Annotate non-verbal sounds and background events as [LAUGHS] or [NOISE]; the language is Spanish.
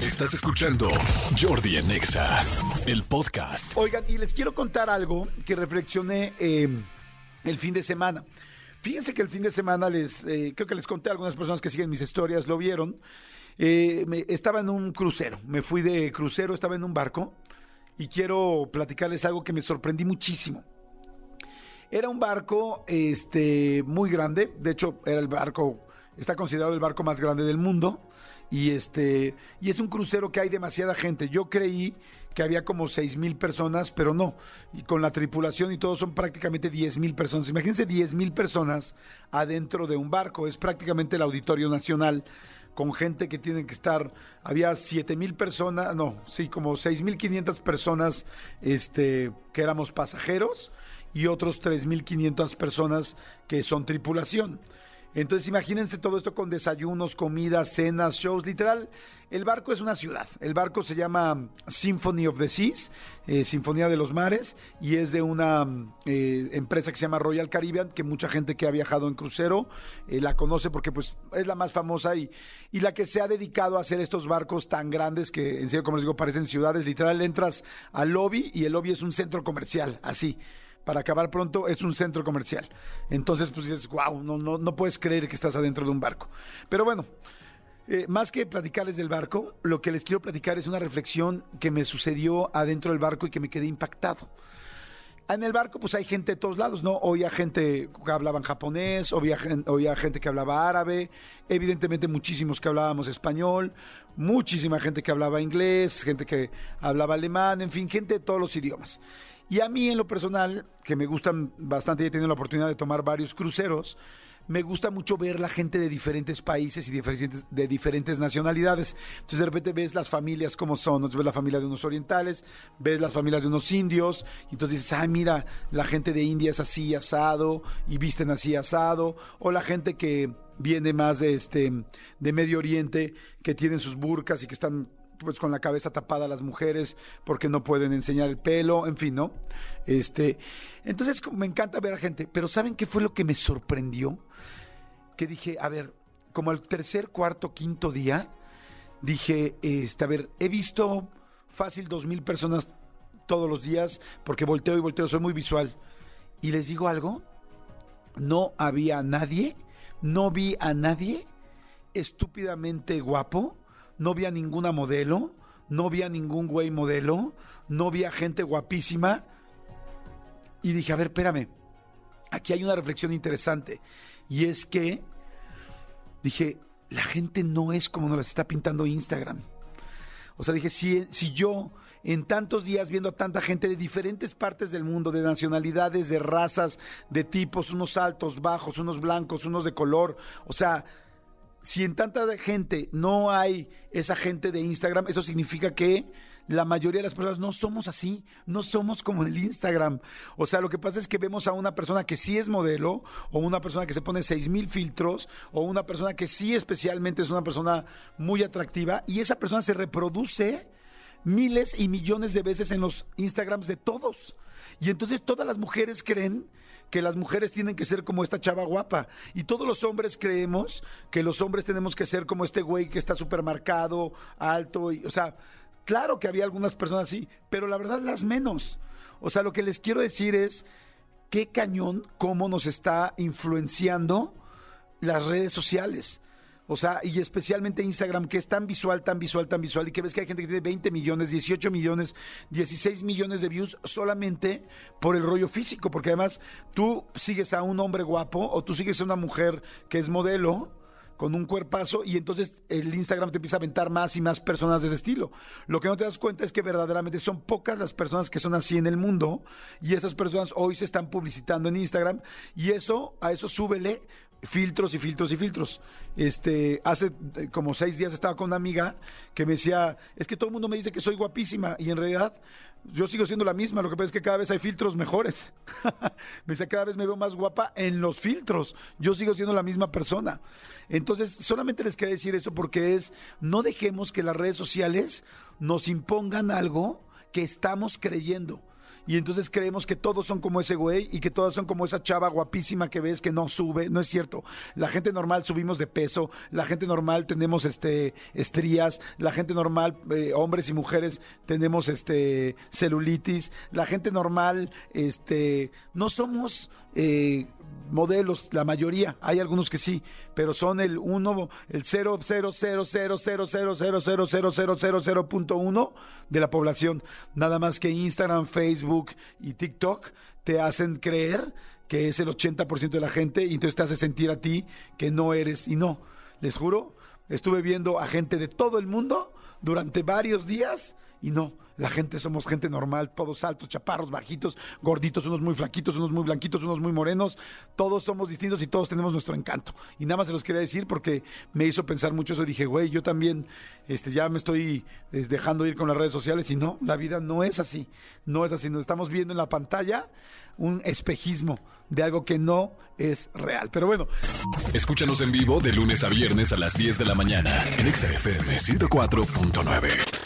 Estás escuchando Jordi Anexa, el podcast. Oigan, y les quiero contar algo que reflexioné eh, el fin de semana. Fíjense que el fin de semana les, eh, creo que les conté a algunas personas que siguen mis historias, lo vieron. Eh, estaba en un crucero, me fui de crucero, estaba en un barco y quiero platicarles algo que me sorprendí muchísimo. Era un barco este, muy grande, de hecho era el barco, está considerado el barco más grande del mundo y, este, y es un crucero que hay demasiada gente. Yo creí que había como 6 mil personas, pero no. Y con la tripulación y todo son prácticamente 10 mil personas. Imagínense 10 mil personas adentro de un barco, es prácticamente el Auditorio Nacional con gente que tienen que estar, había 7 mil personas, no, sí, como 6 mil 500 personas este, que éramos pasajeros y otros 3 mil 500 personas que son tripulación. Entonces imagínense todo esto con desayunos, comidas, cenas, shows, literal. El barco es una ciudad. El barco se llama Symphony of the Seas, eh, Sinfonía de los Mares, y es de una eh, empresa que se llama Royal Caribbean, que mucha gente que ha viajado en crucero eh, la conoce porque pues es la más famosa y, y la que se ha dedicado a hacer estos barcos tan grandes que en serio, como les digo, parecen ciudades. Literal, entras al lobby y el lobby es un centro comercial, así para acabar pronto, es un centro comercial. Entonces, pues dices, wow, no, no, no puedes creer que estás adentro de un barco. Pero bueno, eh, más que platicarles del barco, lo que les quiero platicar es una reflexión que me sucedió adentro del barco y que me quedé impactado. En el barco, pues hay gente de todos lados, ¿no? Oía gente que hablaban japonés, oía, oía gente que hablaba árabe, evidentemente muchísimos que hablábamos español, muchísima gente que hablaba inglés, gente que hablaba alemán, en fin, gente de todos los idiomas. Y a mí, en lo personal, que me gustan bastante he tenido la oportunidad de tomar varios cruceros, me gusta mucho ver la gente de diferentes países y diferentes, de diferentes nacionalidades. Entonces de repente ves las familias como son, Entonces, ves la familia de unos orientales, ves las familias de unos indios, y entonces dices, ay, mira, la gente de India es así asado, y visten así asado, o la gente que viene más de este de Medio Oriente, que tienen sus burcas y que están pues con la cabeza tapada las mujeres porque no pueden enseñar el pelo, en fin, ¿no? Este, entonces me encanta ver a gente, pero ¿saben qué fue lo que me sorprendió? Que dije, a ver, como al tercer, cuarto, quinto día, dije, este, a ver, he visto fácil dos mil personas todos los días porque volteo y volteo, soy muy visual. Y les digo algo, no había nadie, no vi a nadie estúpidamente guapo, no vi a ninguna modelo, no vi a ningún güey modelo, no vi a gente guapísima. Y dije, a ver, espérame, aquí hay una reflexión interesante. Y es que, dije, la gente no es como nos las está pintando Instagram. O sea, dije, si, si yo en tantos días viendo a tanta gente de diferentes partes del mundo, de nacionalidades, de razas, de tipos, unos altos, bajos, unos blancos, unos de color, o sea, si en tanta gente no hay esa gente de Instagram, eso significa que la mayoría de las personas no somos así, no somos como en el Instagram. O sea, lo que pasa es que vemos a una persona que sí es modelo, o una persona que se pone seis mil filtros, o una persona que sí especialmente es una persona muy atractiva, y esa persona se reproduce miles y millones de veces en los Instagrams de todos. Y entonces todas las mujeres creen que las mujeres tienen que ser como esta chava guapa. Y todos los hombres creemos que los hombres tenemos que ser como este güey que está supermercado, alto. Y, o sea, claro que había algunas personas así, pero la verdad las menos. O sea, lo que les quiero decir es qué cañón, cómo nos está influenciando las redes sociales. O sea, y especialmente Instagram, que es tan visual, tan visual, tan visual, y que ves que hay gente que tiene 20 millones, 18 millones, 16 millones de views solamente por el rollo físico, porque además tú sigues a un hombre guapo o tú sigues a una mujer que es modelo con un cuerpazo y entonces el Instagram te empieza a aventar más y más personas de ese estilo. Lo que no te das cuenta es que verdaderamente son pocas las personas que son así en el mundo y esas personas hoy se están publicitando en Instagram y eso, a eso súbele filtros y filtros y filtros. Este, hace eh, como seis días estaba con una amiga que me decía, es que todo el mundo me dice que soy guapísima y en realidad yo sigo siendo la misma, lo que pasa es que cada vez hay filtros mejores. [LAUGHS] me dice, cada vez me veo más guapa en los filtros. Yo sigo siendo la misma persona. Entonces, solamente les quería decir eso porque es, no dejemos que las redes sociales nos impongan algo que estamos creyendo y entonces creemos que todos son como ese güey y que todas son como esa chava guapísima que ves que no sube, no es cierto. La gente normal subimos de peso, la gente normal tenemos este estrías, la gente normal hombres y mujeres tenemos este celulitis, la gente normal este no somos modelos, la mayoría, hay algunos que sí, pero son el 1, el 0.1 de la población. Nada más que Instagram, Facebook, y TikTok te hacen creer que es el 80% de la gente y entonces te hace sentir a ti que no eres y no. Les juro, estuve viendo a gente de todo el mundo durante varios días y no, la gente somos gente normal, todos altos, chaparros, bajitos, gorditos, unos muy flaquitos, unos muy blanquitos, unos muy morenos, todos somos distintos y todos tenemos nuestro encanto. Y nada más se los quería decir porque me hizo pensar mucho eso. Dije, güey, yo también este, ya me estoy dejando ir con las redes sociales y no, la vida no es así, no es así. Nos estamos viendo en la pantalla un espejismo de algo que no es real. Pero bueno. Escúchanos en vivo de lunes a viernes a las 10 de la mañana en XFM 104.9.